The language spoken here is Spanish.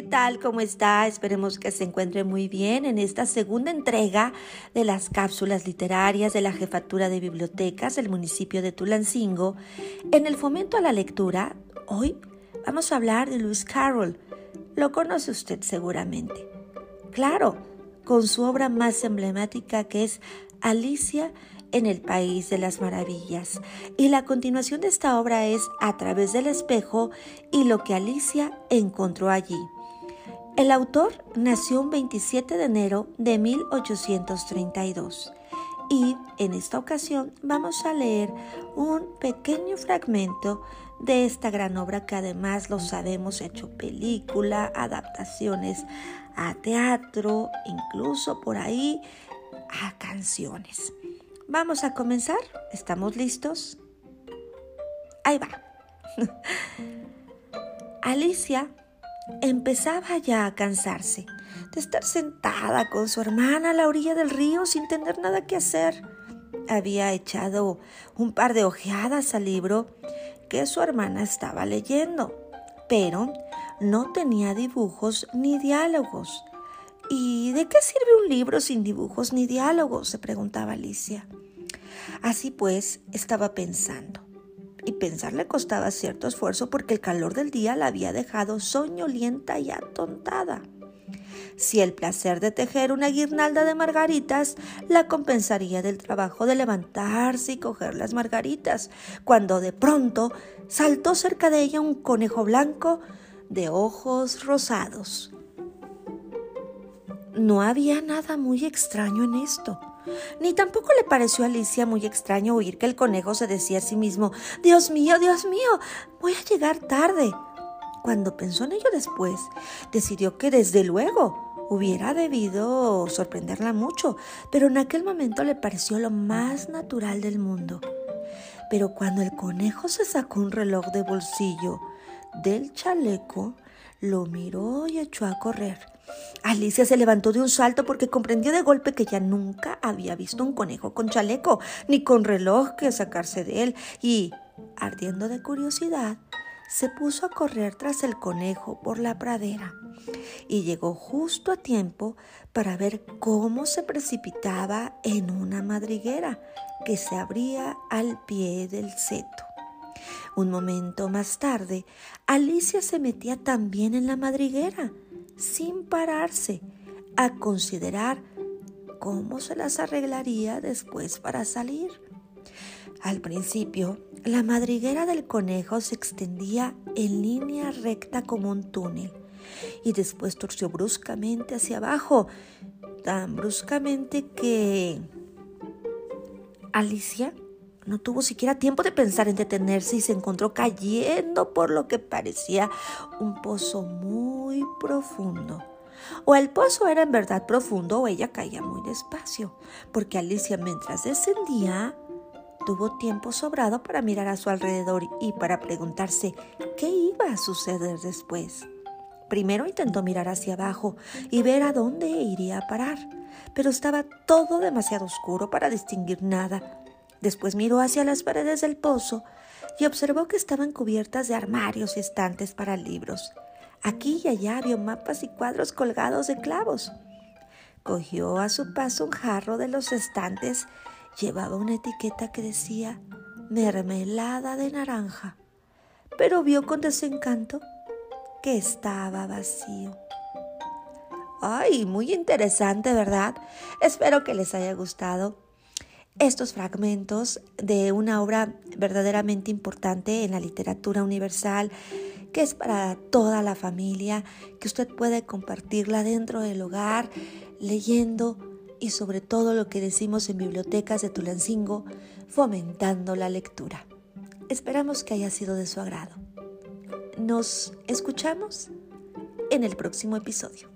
¿qué tal? ¿Cómo está? Esperemos que se encuentre muy bien en esta segunda entrega de las cápsulas literarias de la Jefatura de Bibliotecas del municipio de Tulancingo. En el fomento a la lectura, hoy vamos a hablar de Lewis Carroll. Lo conoce usted seguramente. Claro, con su obra más emblemática que es Alicia en el País de las Maravillas. Y la continuación de esta obra es A través del espejo y lo que Alicia encontró allí. El autor nació un 27 de enero de 1832 y en esta ocasión vamos a leer un pequeño fragmento de esta gran obra que además lo sabemos hecho película, adaptaciones a teatro, incluso por ahí a canciones. Vamos a comenzar. ¿Estamos listos? Ahí va. Alicia empezaba ya a cansarse de estar sentada con su hermana a la orilla del río sin tener nada que hacer. Había echado un par de ojeadas al libro que su hermana estaba leyendo, pero no tenía dibujos ni diálogos. ¿Y de qué sirve un libro sin dibujos ni diálogos? se preguntaba Alicia. Así pues, estaba pensando. Y pensar le costaba cierto esfuerzo porque el calor del día la había dejado soñolienta y atontada. Si el placer de tejer una guirnalda de margaritas la compensaría del trabajo de levantarse y coger las margaritas, cuando de pronto saltó cerca de ella un conejo blanco de ojos rosados. No había nada muy extraño en esto. Ni tampoco le pareció a Alicia muy extraño oír que el conejo se decía a sí mismo Dios mío, Dios mío, voy a llegar tarde. Cuando pensó en ello después, decidió que desde luego hubiera debido sorprenderla mucho, pero en aquel momento le pareció lo más natural del mundo. Pero cuando el conejo se sacó un reloj de bolsillo del chaleco, lo miró y echó a correr. Alicia se levantó de un salto porque comprendió de golpe que ya nunca había visto un conejo con chaleco, ni con reloj que sacarse de él, y, ardiendo de curiosidad, se puso a correr tras el conejo por la pradera y llegó justo a tiempo para ver cómo se precipitaba en una madriguera que se abría al pie del seto. Un momento más tarde, Alicia se metía también en la madriguera, sin pararse, a considerar cómo se las arreglaría después para salir. Al principio, la madriguera del conejo se extendía en línea recta como un túnel y después torció bruscamente hacia abajo, tan bruscamente que Alicia no tuvo siquiera tiempo de pensar en detenerse y se encontró cayendo por lo que parecía un pozo muy profundo. O el pozo era en verdad profundo o ella caía muy despacio, porque Alicia mientras descendía tuvo tiempo sobrado para mirar a su alrededor y para preguntarse qué iba a suceder después. Primero intentó mirar hacia abajo y ver a dónde iría a parar, pero estaba todo demasiado oscuro para distinguir nada Después miró hacia las paredes del pozo y observó que estaban cubiertas de armarios y estantes para libros. Aquí y allá había mapas y cuadros colgados de clavos. Cogió a su paso un jarro de los estantes. Llevaba una etiqueta que decía mermelada de naranja, pero vio con desencanto que estaba vacío. Ay, muy interesante, ¿verdad? Espero que les haya gustado estos fragmentos de una obra verdaderamente importante en la literatura universal, que es para toda la familia, que usted puede compartirla dentro del hogar, leyendo y sobre todo lo que decimos en bibliotecas de Tulancingo, fomentando la lectura. Esperamos que haya sido de su agrado. Nos escuchamos en el próximo episodio.